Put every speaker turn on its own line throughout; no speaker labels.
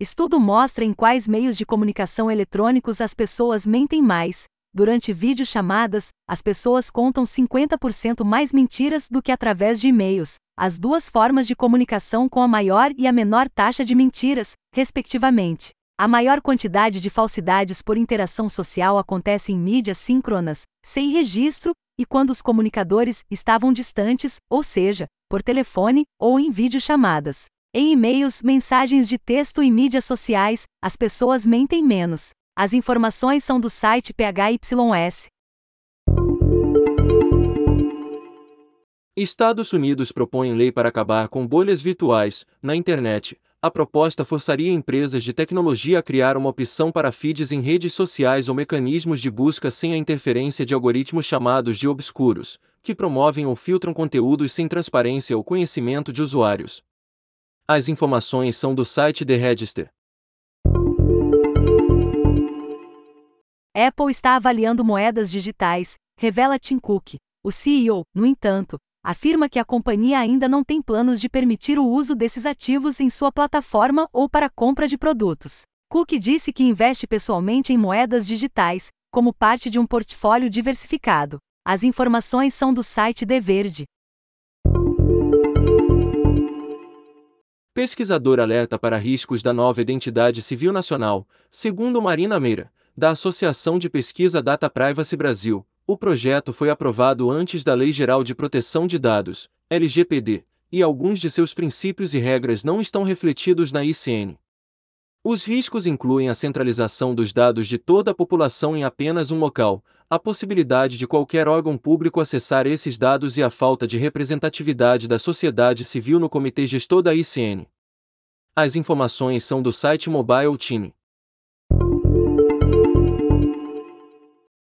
Estudo mostra em quais meios de comunicação eletrônicos as pessoas mentem mais. Durante videochamadas, as pessoas contam 50% mais mentiras do que através de e-mails, as duas formas de comunicação com a maior e a menor taxa de mentiras, respectivamente. A maior quantidade de falsidades por interação social acontece em mídias síncronas, sem registro, e quando os comunicadores estavam distantes, ou seja, por telefone ou em videochamadas. Em e-mails, mensagens de texto e mídias sociais, as pessoas mentem menos. As informações são do site PHYS.
Estados Unidos propõem lei para acabar com bolhas virtuais na internet. A proposta forçaria empresas de tecnologia a criar uma opção para feeds em redes sociais ou mecanismos de busca sem a interferência de algoritmos chamados de obscuros, que promovem ou filtram conteúdos sem transparência ou conhecimento de usuários. As informações são do site The Register.
Apple está avaliando moedas digitais, revela Tim Cook. O CEO, no entanto, afirma que a companhia ainda não tem planos de permitir o uso desses ativos em sua plataforma ou para compra de produtos. Cook disse que investe pessoalmente em moedas digitais, como parte de um portfólio diversificado. As informações são do site The Verde.
Pesquisador alerta para riscos da nova identidade civil nacional, segundo Marina Meira, da Associação de Pesquisa Data Privacy Brasil. O projeto foi aprovado antes da Lei Geral de Proteção de Dados, LGPD, e alguns de seus princípios e regras não estão refletidos na ICN. Os riscos incluem a centralização dos dados de toda a população em apenas um local, a possibilidade de qualquer órgão público acessar esses dados e a falta de representatividade da sociedade civil no comitê gestor da ICN. As informações são do site Mobile Team.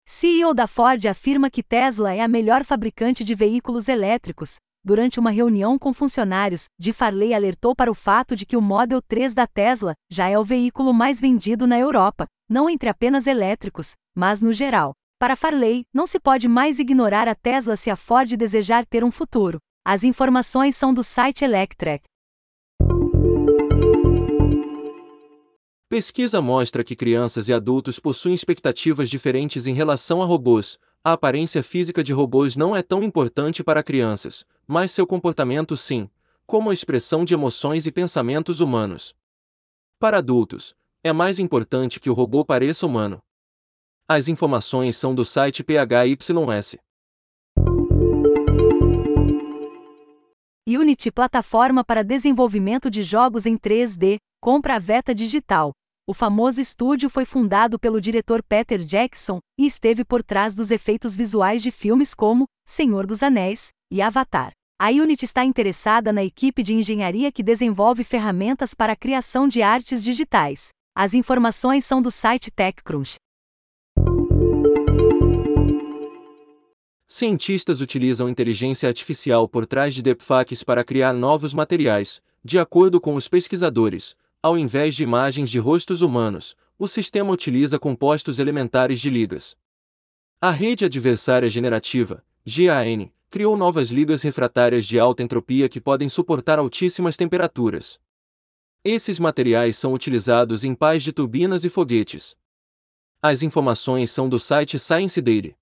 CEO da Ford afirma que Tesla é a melhor fabricante de veículos elétricos. Durante uma reunião com funcionários, de Farley alertou para o fato de que o Model 3 da Tesla já é o veículo mais vendido na Europa, não entre apenas elétricos, mas no geral. Para Farley, não se pode mais ignorar a Tesla se a Ford desejar ter um futuro. As informações são do site Electrek.
Pesquisa mostra que crianças e adultos possuem expectativas diferentes em relação a robôs. A aparência física de robôs não é tão importante para crianças, mas seu comportamento sim, como a expressão de emoções e pensamentos humanos. Para adultos, é mais importante que o robô pareça humano. As informações são do site PHYS.
Unity plataforma para desenvolvimento de jogos em 3D, compra a Veta Digital. O famoso estúdio foi fundado pelo diretor Peter Jackson e esteve por trás dos efeitos visuais de filmes como Senhor dos Anéis e Avatar. A Unity está interessada na equipe de engenharia que desenvolve ferramentas para a criação de artes digitais. As informações são do site TechCrunch.
Cientistas utilizam inteligência artificial por trás de deepfakes para criar novos materiais. De acordo com os pesquisadores, ao invés de imagens de rostos humanos, o sistema utiliza compostos elementares de ligas. A rede adversária generativa, GAN, criou novas ligas refratárias de alta entropia que podem suportar altíssimas temperaturas. Esses materiais são utilizados em pás de turbinas e foguetes. As informações são do site Science Daily.